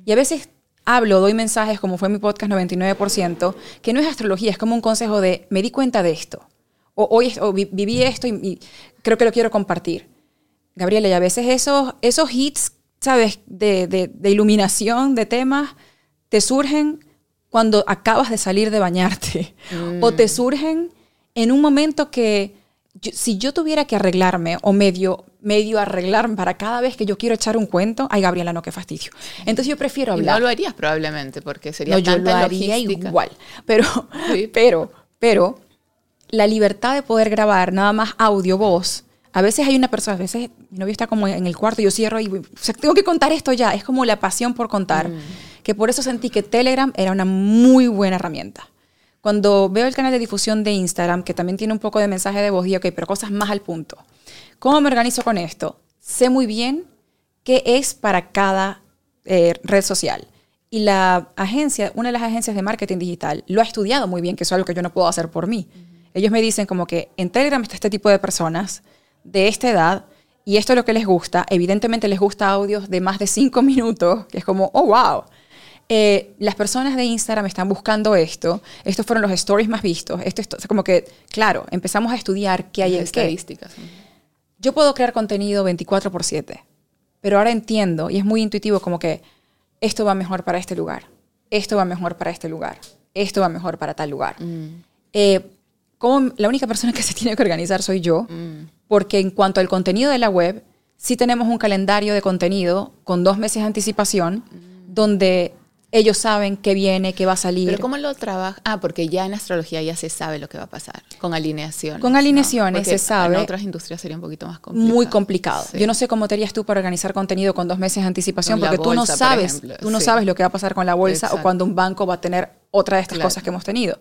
[SPEAKER 1] Y a veces hablo, doy mensajes, como fue mi podcast 99%, que no es astrología, es como un consejo de, me di cuenta de esto, o hoy o vi- viví esto y, y creo que lo quiero compartir. Gabriela, y a veces esos, esos hits, ¿sabes?, de, de- de iluminación, de temas, te surgen cuando acabas de salir de bañarte. O te surgen en un momento que, yo- si yo tuviera que arreglarme o medio, medio arreglarme para cada vez que yo quiero echar un cuento, ay, Gabriela, no, qué fastidio. Entonces yo prefiero
[SPEAKER 2] Y
[SPEAKER 1] hablar.
[SPEAKER 2] no lo harías probablemente, porque sería
[SPEAKER 1] No, yo lo
[SPEAKER 2] tanta
[SPEAKER 1] haría
[SPEAKER 2] logística.
[SPEAKER 1] igual. Pero,
[SPEAKER 2] Sí.
[SPEAKER 1] pero, pero, la libertad de poder grabar nada más audio, voz. A veces hay una persona, a veces mi novio está como en el cuarto, yo cierro y o sea, tengo que contar esto ya. Es como la pasión por contar.
[SPEAKER 2] Mm.
[SPEAKER 1] Que por eso sentí que Telegram era una muy buena herramienta. Cuando veo el canal de difusión de Instagram, que también tiene un poco de mensaje de voz, digo, ok, pero cosas más al punto. ¿Cómo me organizo con esto? Sé muy bien qué es para cada eh, red social. Y la agencia, una de las agencias de marketing digital, lo ha estudiado muy bien, que eso es algo que yo no puedo hacer por mí. Ellos me dicen como que en Telegram está este tipo de personas de esta edad y esto es lo que les gusta. Evidentemente les gusta audios de más de cinco minutos, que es como, oh, wow. Eh, las personas de Instagram están buscando esto. Estos fueron los stories más vistos. Esto es to- o sea, como que, claro, empezamos a estudiar qué hay en qué.
[SPEAKER 2] estadísticas.
[SPEAKER 1] Yo puedo crear contenido 24 por 7, pero ahora entiendo y es muy intuitivo como que esto va mejor para este lugar, esto va mejor para este lugar, esto va mejor para tal lugar. Eh, como la única persona que se tiene que organizar soy yo, porque en cuanto al contenido de la web, sí tenemos un calendario de contenido con dos meses de anticipación, donde ellos saben qué viene, qué va a salir.
[SPEAKER 2] Pero ¿cómo lo trabaja? Ah, porque ya en astrología ya se sabe lo que va a pasar, con alineaciones.
[SPEAKER 1] Con
[SPEAKER 2] ¿no?
[SPEAKER 1] alineaciones
[SPEAKER 2] Porque
[SPEAKER 1] se sabe.
[SPEAKER 2] En otras industrias sería un poquito más complicado.
[SPEAKER 1] muy complicado.
[SPEAKER 2] Sí.
[SPEAKER 1] Yo no sé cómo te harías tú para organizar contenido con dos meses de anticipación,
[SPEAKER 2] Con
[SPEAKER 1] porque tú no
[SPEAKER 2] bolsa, por
[SPEAKER 1] sabes,
[SPEAKER 2] ejemplo,
[SPEAKER 1] tú no
[SPEAKER 2] sí.
[SPEAKER 1] sabes lo que va a pasar con la bolsa o
[SPEAKER 2] Exacto.
[SPEAKER 1] cuando un banco va a tener otra de estas
[SPEAKER 2] Claro.
[SPEAKER 1] cosas que hemos tenido.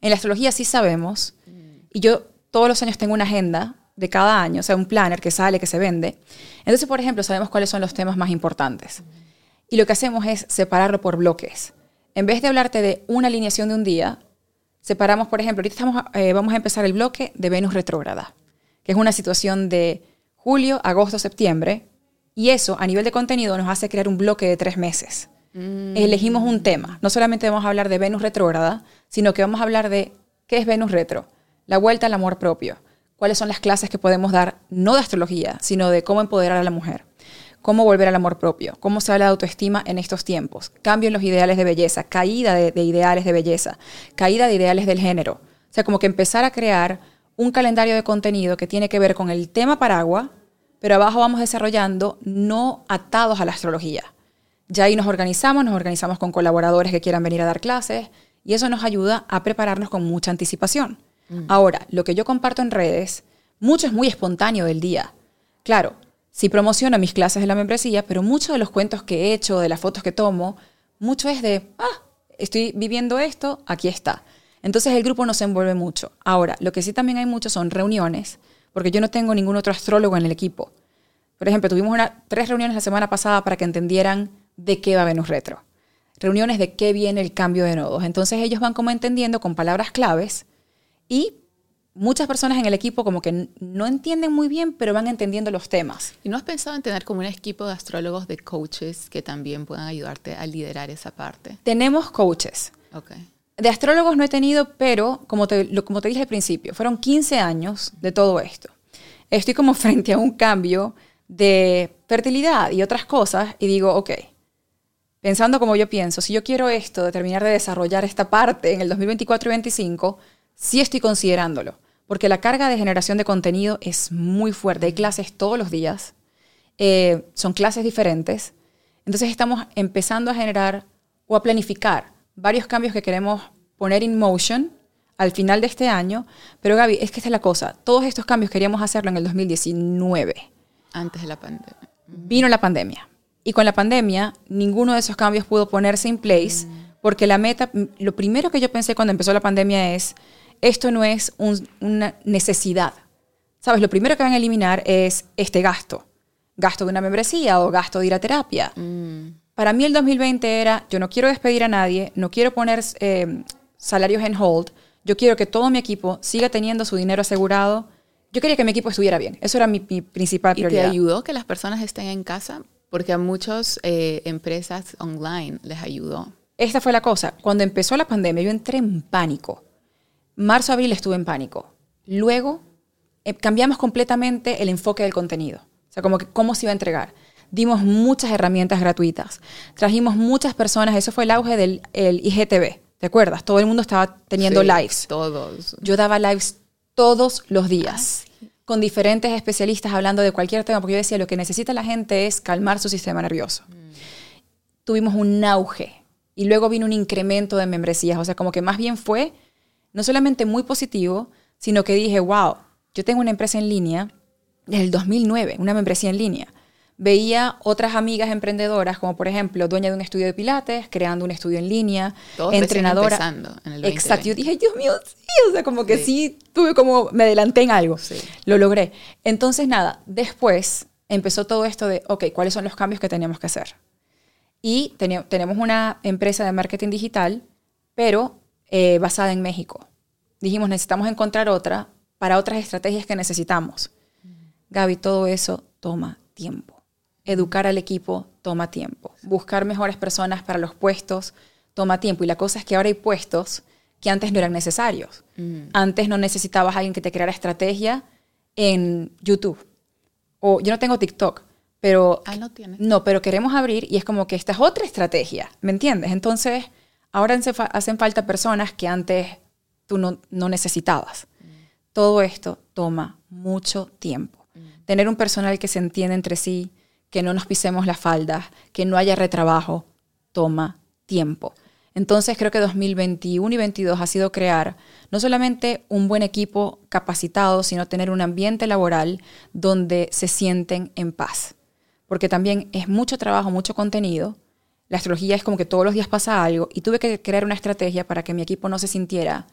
[SPEAKER 1] En la astrología sí sabemos, y yo todos los años tengo una agenda de cada año, o sea, un planner que sale, que se vende. Entonces, por ejemplo, sabemos cuáles son los temas más importantes. Y lo que hacemos es separarlo por bloques. En vez de hablarte de una alineación de un día, separamos, por ejemplo, ahorita estamos, eh, vamos a empezar el bloque de Venus retrógrada, que es una situación de julio, agosto, septiembre, y eso a nivel de contenido nos hace crear un bloque de tres meses. Mm. Elegimos un tema. No solamente vamos a hablar de Venus retrógrada, sino que vamos a hablar de qué es Venus retro, la vuelta al amor propio, cuáles son las clases que podemos dar, no de astrología, sino de cómo empoderar a la mujer, cómo volver al amor propio, cómo se habla de autoestima en estos tiempos, cambio en los ideales de belleza, caída de, de ideales de belleza, caída de ideales del género. O sea, como que empezar a crear un calendario de contenido que tiene que ver con el tema paraguas, pero abajo vamos desarrollando no atados a la astrología. Ya ahí nos organizamos, nos organizamos con colaboradores que quieran venir a dar clases y eso nos ayuda a prepararnos con mucha anticipación. Mm. Ahora, lo que yo comparto en redes, mucho es muy espontáneo del día. Claro, sí promociono mis clases de la membresía, pero muchos de los cuentos que he hecho, de las fotos que tomo, mucho es de, ah, estoy viviendo esto, aquí está. Entonces el grupo no se envuelve mucho. Ahora, lo que sí también hay mucho son reuniones porque yo no tengo ningún otro astrólogo en el equipo. Por ejemplo, tuvimos tres reuniones la semana pasada para que entendieran de qué va Venus Retro. Reuniones de qué viene el cambio de nodos. Entonces ellos van como entendiendo con palabras claves y muchas personas en el equipo como que no entienden muy bien, pero van entendiendo los temas.
[SPEAKER 2] ¿Y no has pensado en tener como un equipo de astrólogos, de coaches que también puedan ayudarte a liderar esa parte?
[SPEAKER 1] Tenemos coaches.
[SPEAKER 2] Okay.
[SPEAKER 1] De astrólogos no he tenido, pero como te, como te dije al principio, fueron 15 años de todo esto. Estoy como frente a un cambio de fertilidad y otras cosas y digo, ok, pensando como yo pienso, si yo quiero esto, de terminar de desarrollar esta parte en el 2024 y 2025, sí estoy considerándolo, porque la carga de generación de contenido es muy fuerte. Hay clases todos los días, eh, son clases diferentes, entonces estamos empezando a generar o a planificar varios cambios que queremos poner en motion al final de este año. Pero Gaby, es que esta es la cosa. Todos estos cambios queríamos hacerlo en el 2019.
[SPEAKER 2] Antes de la pandemia.
[SPEAKER 1] Vino la pandemia. Y con la pandemia, ninguno de esos cambios pudo ponerse en place porque la meta, lo primero que yo pensé cuando empezó la pandemia es, esto no es una necesidad. ¿Sabes? Lo primero que van a eliminar es este gasto. Gasto de una membresía o gasto de ir a terapia. Mm para mí el 2020 era, yo no quiero despedir a nadie, no quiero poner eh, salarios en hold, yo quiero que todo mi equipo siga teniendo su dinero asegurado. Yo quería que mi equipo estuviera bien. Eso era mi, principal prioridad.
[SPEAKER 2] ¿Y te ayudó que las personas estén en casa? Porque a muchas eh, empresas online les ayudó.
[SPEAKER 1] Esta fue la cosa. Cuando empezó la pandemia, yo entré en pánico. Marzo, abril estuve en pánico. Luego eh, cambiamos completamente el enfoque del contenido. O sea, como que cómo se iba a entregar dimos muchas herramientas gratuitas. Trajimos muchas personas, eso fue el auge del IGTV, ¿te acuerdas? Todo el mundo estaba teniendo lives.
[SPEAKER 2] Todos.
[SPEAKER 1] Yo daba lives todos los días. Con diferentes especialistas hablando de cualquier tema, porque yo decía, lo que necesita la gente es calmar su sistema nervioso. Mm. Tuvimos un auge y luego vino un incremento de membresías, o sea, como que más bien fue no solamente muy positivo, sino que dije, wow, yo tengo una empresa en línea desde el 2009, una membresía en línea veía otras amigas emprendedoras, como por ejemplo, dueña de un estudio de pilates, creando un estudio en línea, entrenadora.
[SPEAKER 2] En el
[SPEAKER 1] Exacto. Yo dije, Dios mío, sí, o sea, como que sí. tuve como, me adelanté en algo. Sí. Lo logré. Entonces, nada, después empezó todo esto de, ok, ¿cuáles son los cambios que tenemos que hacer? Y tenemos una empresa de marketing digital, pero eh, basada en México. Dijimos, necesitamos encontrar otra para otras estrategias que necesitamos. Gaby, todo eso toma tiempo educar al equipo toma tiempo. Buscar mejores personas para los puestos toma tiempo. Y la cosa es que ahora hay puestos que antes no eran necesarios. Mm. Antes no necesitabas a alguien que te creara estrategia en YouTube. O yo no tengo TikTok, pero...
[SPEAKER 2] Ah, no tiene.
[SPEAKER 1] No, pero queremos abrir y es como que esta es otra estrategia, ¿me entiendes? Entonces, ahora hacen falta personas que antes tú no, necesitabas. Todo esto toma mucho tiempo. Tener un personal que se entiende entre sí, que no nos pisemos las faldas, que no haya retrabajo, toma tiempo. Entonces creo que 2021 y 2022 ha sido crear no solamente un buen equipo capacitado, sino tener un ambiente laboral donde se sienten en paz. Porque también es mucho trabajo, mucho contenido. La astrología es como que todos los días pasa algo y tuve que crear una estrategia para que mi equipo no se sintiera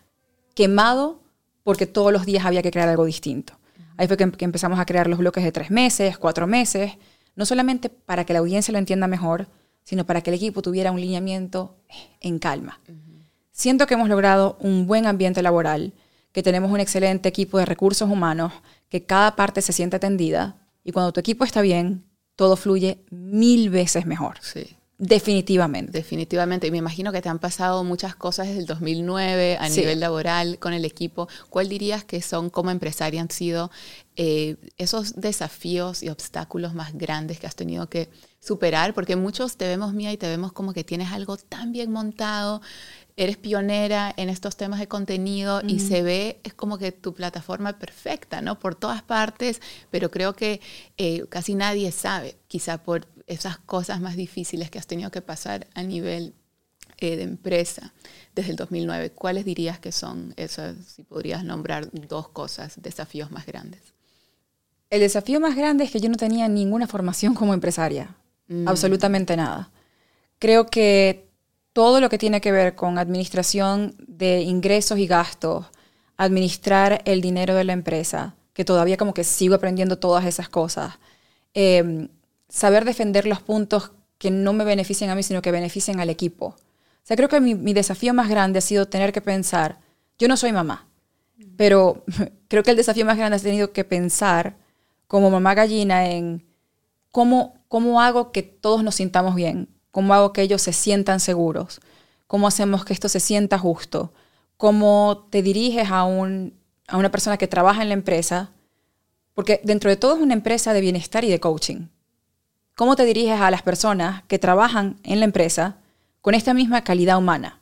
[SPEAKER 1] quemado porque todos los días había que crear algo distinto. Ahí fue que, que empezamos a crear los bloques de tres meses, cuatro meses, no solamente para que la audiencia lo entienda mejor, sino para que el equipo tuviera un lineamiento en calma. Siento que hemos logrado un buen ambiente laboral, que tenemos un excelente equipo de recursos humanos, que cada parte se siente atendida y cuando tu equipo está bien, todo fluye mil veces mejor.
[SPEAKER 2] Sí.
[SPEAKER 1] Definitivamente.
[SPEAKER 2] Definitivamente. Y me imagino que te han pasado muchas cosas desde el 2009 a nivel laboral con el equipo. ¿Cuál dirías que son como empresaria han sido eh, esos desafíos y obstáculos más grandes que has tenido que superar? Porque muchos te vemos, Mía, y te vemos como que tienes algo tan bien montado, eres pionera en estos temas de contenido y se ve, es como que tu plataforma perfecta, ¿no? Por todas partes, pero creo que eh, casi nadie sabe, quizá por esas cosas más difíciles que has tenido que pasar a nivel eh, de empresa desde el 2009. ¿Cuáles dirías que son esas, si podrías nombrar dos cosas, desafíos más grandes?
[SPEAKER 1] El desafío más grande es que yo no tenía ninguna formación como empresaria, mm. absolutamente nada. Creo que todo lo que tiene que ver con administración de ingresos y gastos, administrar el dinero de la empresa, que todavía como que sigo aprendiendo todas esas cosas, em, saber defender los puntos que no me beneficien a mí, sino que beneficien al equipo. O sea, creo que mi, desafío más grande ha sido tener que pensar, yo no soy mamá, pero creo que el desafío más grande ha tenido que pensar como mamá gallina en cómo, cómo hago que todos nos sintamos bien, ¿Cómo hago que ellos se sientan seguros? ¿Cómo hacemos que esto se sienta justo? ¿Cómo te diriges a, un, a una persona que trabaja en la empresa? Porque dentro de todo es una empresa de bienestar y de coaching. ¿Cómo te diriges a las personas que trabajan en la empresa con esta misma calidad humana?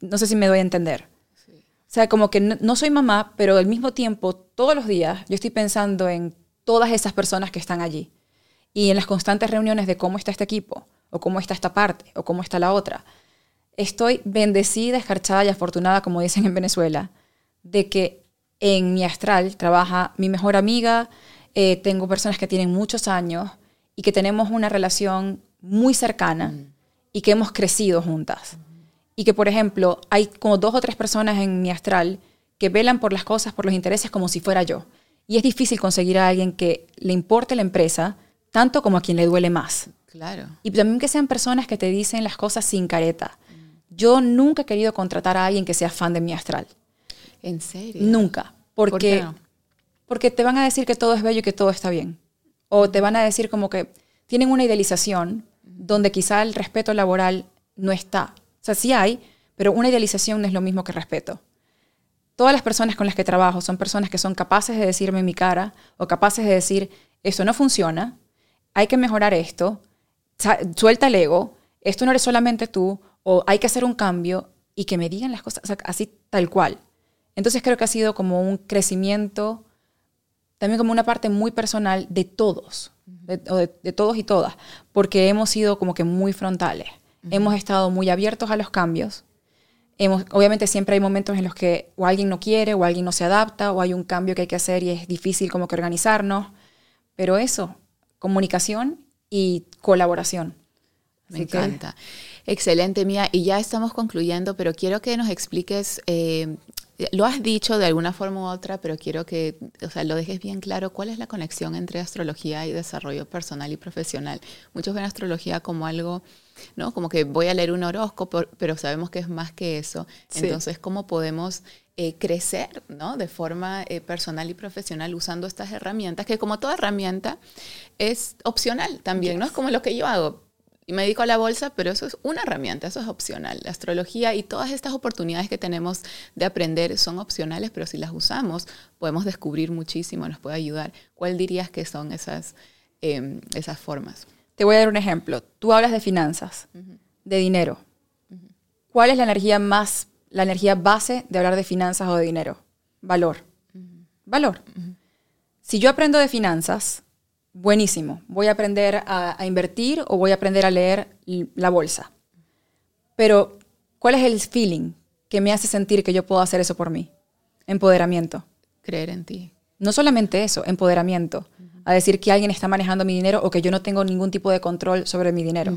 [SPEAKER 1] No sé si me doy a entender. O sea, como que no, soy mamá, pero al mismo tiempo, todos los días, yo estoy pensando en todas esas personas que están allí y en las constantes reuniones de cómo está este equipo, o cómo está esta parte, o cómo está la otra. Estoy bendecida, escarchada y afortunada, como dicen en Venezuela, de que en mi astral trabaja mi mejor amiga, eh, tengo personas que tienen muchos años y que tenemos una relación muy cercana y que hemos crecido juntas. Y que, por ejemplo, hay como dos o tres personas en mi astral que velan por las cosas, por los intereses, como si fuera yo. Y es difícil conseguir a alguien que le importe la empresa tanto como a quien le duele más.
[SPEAKER 2] Claro.
[SPEAKER 1] Y también que sean personas que te dicen las cosas sin careta. Yo nunca he querido contratar a alguien que sea fan de mi astral.
[SPEAKER 2] ¿En serio?
[SPEAKER 1] Nunca. Porque, porque te van a decir que todo es bello y que todo está bien. O te van a decir como que tienen una idealización donde quizá el respeto laboral no está. O sea, sí hay, pero una idealización no es lo mismo que respeto. Todas las personas con las que trabajo son personas que son capaces de decirme en mi cara o capaces de decir, eso no funciona, hay que mejorar esto, suelta el ego, esto no eres solamente tú, o hay que hacer un cambio y que me digan las cosas así tal cual. Entonces creo que ha sido como un crecimiento, también como una parte muy personal de todos, de, todos y todas, porque hemos sido como que muy frontales, hemos estado muy abiertos a los cambios. Hemos, obviamente siempre hay momentos en los que o alguien no quiere o alguien no se adapta o hay un cambio que hay que hacer y es difícil como que organizarnos, pero eso, comunicación y colaboración.
[SPEAKER 2] Me encanta. Excelente, Mía. Y ya estamos concluyendo, pero quiero que nos expliques, eh, lo has dicho de alguna forma u otra, pero quiero que o sea, lo dejes bien claro, ¿cuál es la conexión entre astrología y desarrollo personal y profesional? Muchos ven astrología como algo, ¿no? Como que voy a leer un horóscopo, pero sabemos que es más que eso. Entonces, ¿cómo podemos eh, crecer ¿no? de forma eh, personal y profesional usando estas herramientas, que como toda herramienta es opcional también, ¿no? Es como lo que yo hago. Y me dedico a la bolsa, pero eso es una herramienta, eso es opcional. La astrología y todas estas oportunidades que tenemos de aprender son opcionales, pero si las usamos podemos descubrir muchísimo, nos puede ayudar. ¿Cuál dirías que son esas, em, esas formas?
[SPEAKER 1] Te voy a dar un ejemplo. Tú hablas de finanzas, de dinero. ¿Cuál es la energía más la energía base de hablar de finanzas o de dinero. Valor. Valor. Si yo aprendo de finanzas, buenísimo. Voy a aprender a, invertir o voy a aprender a leer la bolsa. Pero, ¿cuál es el feeling que me hace sentir que yo puedo hacer eso por mí? Empoderamiento.
[SPEAKER 2] Creer en ti.
[SPEAKER 1] No solamente eso, empoderamiento. A decir que alguien está manejando mi dinero o que yo no tengo ningún tipo de control sobre mi dinero.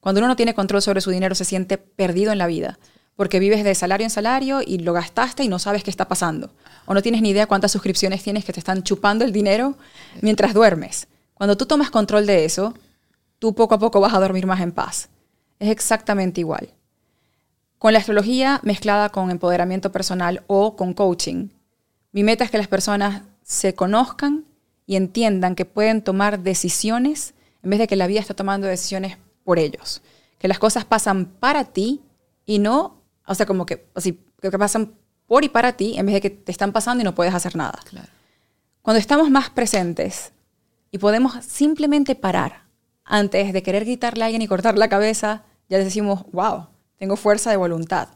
[SPEAKER 1] Cuando uno no tiene control sobre su dinero, se siente perdido en la vida porque vives de salario en salario y lo gastaste y no sabes qué está pasando. O no tienes ni idea cuántas suscripciones tienes que te están chupando el dinero mientras duermes. Cuando tú tomas control de eso, tú poco a poco vas a dormir más en paz. Es exactamente igual. Con la astrología mezclada con empoderamiento personal o con coaching, mi meta es que las personas se conozcan y entiendan que pueden tomar decisiones en vez de que la vida está tomando decisiones por ellos. Que las cosas pasan para ti y no o sea, como que, así, que pasan por y para ti en vez de que te están pasando y no puedes hacer nada. Cuando estamos más presentes y podemos simplemente parar antes de querer gritarle a alguien y cortar la cabeza, ya decimos, wow, tengo fuerza de voluntad.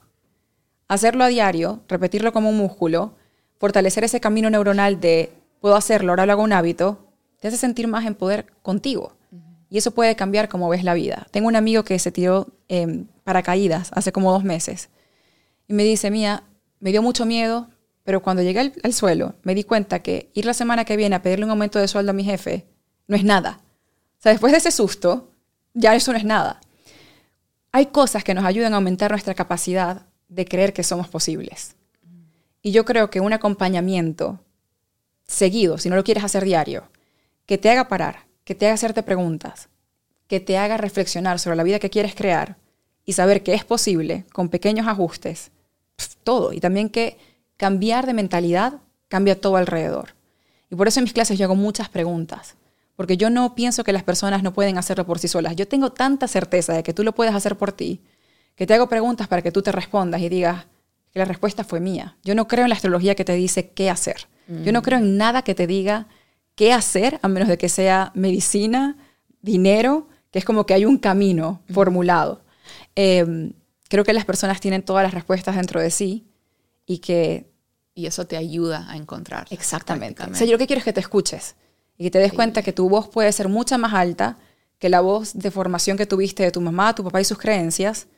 [SPEAKER 1] Hacerlo a diario, repetirlo como un músculo, fortalecer ese camino neuronal de puedo hacerlo, ahora lo hago un hábito, te hace sentir más en poder contigo. Y eso puede cambiar cómo ves la vida. Tengo un amigo que se tiró eh, paracaídas hace como dos meses y me dice, Mía, me dio mucho miedo, pero cuando llegué al, suelo me di cuenta que ir la semana que viene a pedirle un aumento de sueldo a mi jefe no es nada. O sea, después de ese susto, ya eso no es nada. Hay cosas que nos ayudan a aumentar nuestra capacidad de creer que somos posibles. Y yo creo que un acompañamiento seguido, si no lo quieres hacer diario, que te haga parar, que te haga hacerte preguntas, que te haga reflexionar sobre la vida que quieres crear y saber que es posible con pequeños ajustes, todo. Y también que cambiar de mentalidad cambia todo alrededor. Y por eso en mis clases yo hago muchas preguntas, porque yo no pienso que las personas no pueden hacerlo por sí solas. Yo tengo tanta certeza de que tú lo puedes hacer por ti, que te hago preguntas para que tú te respondas y digas que la respuesta fue mía. Yo no creo en la astrología que te dice qué hacer. Yo no creo en nada que te diga qué hacer, a menos de que sea medicina, dinero, que es como que hay un camino formulado. Em, creo que las personas tienen todas las respuestas dentro de sí y que...
[SPEAKER 2] Y eso te ayuda a encontrar.
[SPEAKER 1] Exactamente. O sea, yo lo que quiero es que te escuches y que te des cuenta que tu voz puede ser mucha más alta que la voz de formación que tuviste de tu mamá, tu papá y sus creencias,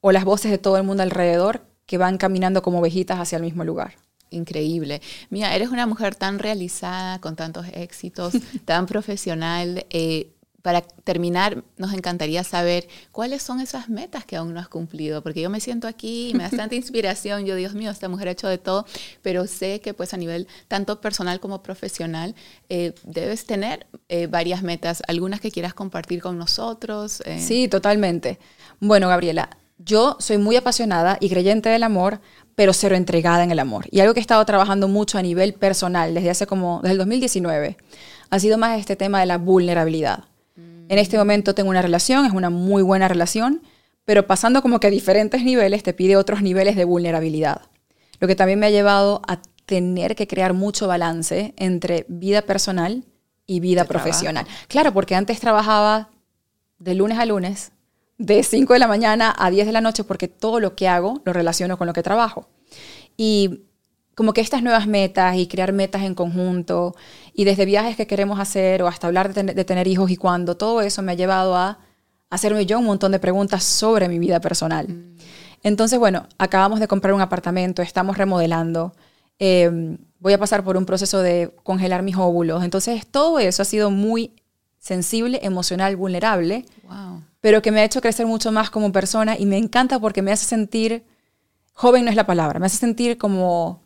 [SPEAKER 1] o las voces de todo el mundo alrededor que van caminando como ovejitas hacia el mismo lugar.
[SPEAKER 2] Increíble. Mira, eres una mujer tan realizada, con tantos éxitos, tan profesional. Eh, para terminar, nos encantaría saber cuáles son esas metas que aún no has cumplido, porque yo me siento aquí me da tanta inspiración, yo Dios mío, esta mujer ha hecho de todo, pero sé que pues a nivel tanto personal como profesional eh, debes tener eh, varias metas, algunas que quieras compartir con nosotros.
[SPEAKER 1] Eh. Sí, totalmente. Bueno, Gabriela, yo soy muy apasionada y creyente del amor, pero cero entregada en el amor. Y algo que he estado trabajando mucho a nivel personal desde hace como, desde el 2019, ha sido más este tema de la vulnerabilidad en este momento tengo una relación, es una muy buena relación, pero pasando como que a diferentes niveles te pide otros niveles de vulnerabilidad. Lo que también me ha llevado a tener que crear mucho balance entre vida personal y vida profesional. Claro, porque antes trabajaba de lunes a lunes, de 5 de la mañana a 10 de la noche, porque todo lo que hago lo relaciono con lo que trabajo. Y como que estas nuevas metas y crear metas en conjunto y desde viajes que queremos hacer o hasta hablar de, tener hijos y cuándo, todo eso me ha llevado a hacerme yo un montón de preguntas sobre mi vida personal. Mm. Entonces, bueno, acabamos de comprar un apartamento, estamos remodelando, em, voy a pasar por un proceso de congelar mis óvulos. Entonces, todo eso ha sido muy sensible, emocional, vulnerable, pero que me ha hecho crecer mucho más como persona y me encanta porque me hace sentir, joven no es la palabra, me hace sentir como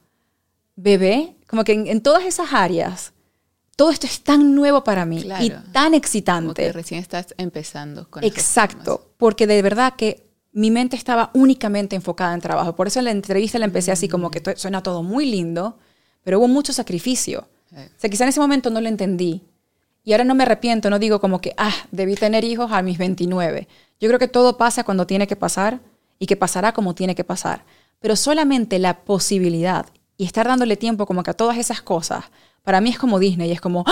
[SPEAKER 1] bebé, como que en, todas esas áreas, todo esto es tan nuevo para mí y tan excitante.
[SPEAKER 2] Como recién estás empezando con
[SPEAKER 1] Exacto, porque de verdad que mi mente estaba únicamente enfocada en trabajo. Por eso en la entrevista la empecé así como que suena todo muy lindo, pero hubo mucho sacrificio. O sea, quizá en ese momento no lo entendí. Y ahora no me arrepiento, no digo como que, ah, debí tener hijos a mis 29. Yo creo que todo pasa cuando tiene que pasar y que pasará como tiene que pasar. Pero solamente la posibilidad y estar dándole tiempo como que a todas esas cosas, para mí es como Disney, y es como,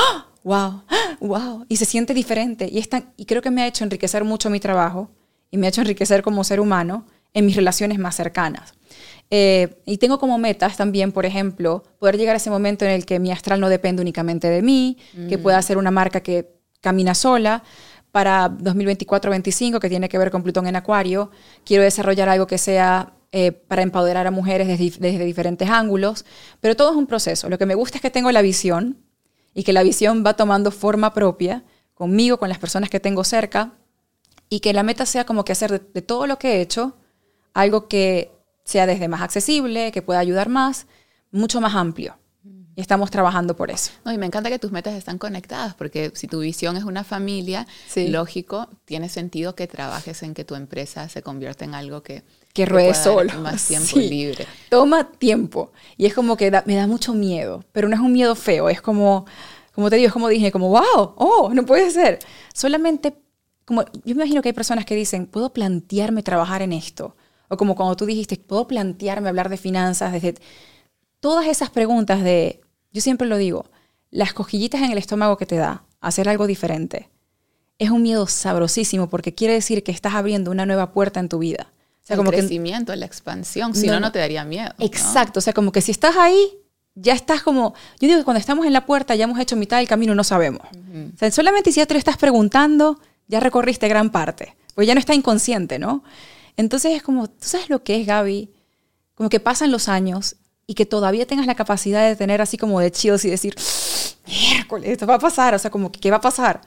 [SPEAKER 1] wow, ¡Ah! wow, y se siente diferente. Y, y creo que me ha hecho enriquecer mucho mi trabajo y me ha hecho enriquecer como ser humano en mis relaciones más cercanas. Eh, y tengo como metas también, por ejemplo, poder llegar a ese momento en el que mi astral no depende únicamente de mí, que pueda ser una marca que camina sola. Para 2024-25, que tiene que ver con Plutón en Acuario, quiero desarrollar algo que sea eh, para empoderar a mujeres desde, diferentes ángulos, pero todo es un proceso. Lo que me gusta es que tengo la visión y que la visión va tomando forma propia conmigo, con las personas que tengo cerca, y que la meta sea como que hacer de, todo lo que he hecho algo que sea desde más accesible, que pueda ayudar más, mucho más amplio. Y estamos trabajando por eso.
[SPEAKER 2] No, y me encanta que tus metas están conectadas, porque si tu visión es una familia, lógico, tiene sentido que trabajes en que tu empresa se convierta en algo que,
[SPEAKER 1] que ruede solo.
[SPEAKER 2] Más tiempo libre.
[SPEAKER 1] Toma tiempo. Y es como que me da mucho miedo, pero no es un miedo feo, es como, como te digo, es como dije, como, wow, oh, no puede ser. Solamente, como, yo me imagino que hay personas que dicen, puedo plantearme trabajar en esto. O como cuando tú dijiste, puedo plantearme hablar de finanzas desde... Todas esas preguntas de yo siempre lo digo, las cosquillitas en el estómago que te da hacer algo diferente es un miedo sabrosísimo porque quiere decir que estás abriendo una nueva puerta en tu vida.
[SPEAKER 2] O sea, el como crecimiento, la expansión, si no, no, te daría miedo.
[SPEAKER 1] Exacto, o sea, como que si estás ahí, ya estás como, yo digo que cuando estamos en la puerta ya hemos hecho mitad del camino, no sabemos. O sea, solamente si ya te lo estás preguntando, ya recorriste gran parte, porque ya no está inconsciente, ¿no? Entonces es como, ¿tú sabes lo que es, Gaby? Como que pasan los años y que todavía tengas la capacidad de tener así como de chills y decir, miércoles, esto va a pasar, o sea, como que, ¿qué va a pasar?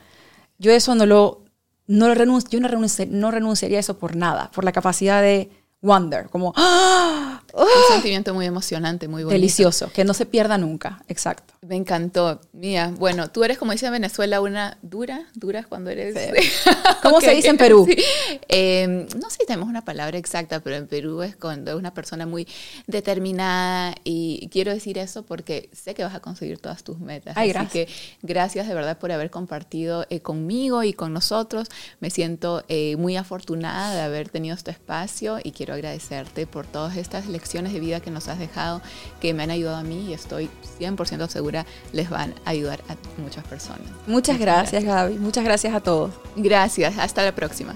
[SPEAKER 1] Yo eso no lo, no renuncio, yo no, no renunciaría a eso por nada, por la capacidad de wonder, como ¡Ah!
[SPEAKER 2] Un sentimiento muy emocionante, muy bonito.
[SPEAKER 1] Delicioso, que no se pierda nunca, exacto.
[SPEAKER 2] Me encantó, mía. Bueno, tú eres como dice en Venezuela una dura, dura cuando eres.
[SPEAKER 1] ¿Cómo se dice en Perú?
[SPEAKER 2] Em, no sé si tenemos una palabra exacta, pero en Perú es cuando es una persona muy determinada y quiero decir eso porque sé que vas a conseguir todas tus metas.
[SPEAKER 1] Ay, Así
[SPEAKER 2] que gracias de verdad por haber compartido eh, conmigo y con nosotros. Me siento eh, muy afortunada de haber tenido este espacio y quiero agradecerte por todas estas lecciones de vida que nos has dejado, que me han ayudado a mí y estoy 100% segura les van a ayudar a muchas personas.
[SPEAKER 1] Muchas, gracias, gracias, Gaby. Muchas gracias a todos.
[SPEAKER 2] Gracias. Hasta la próxima.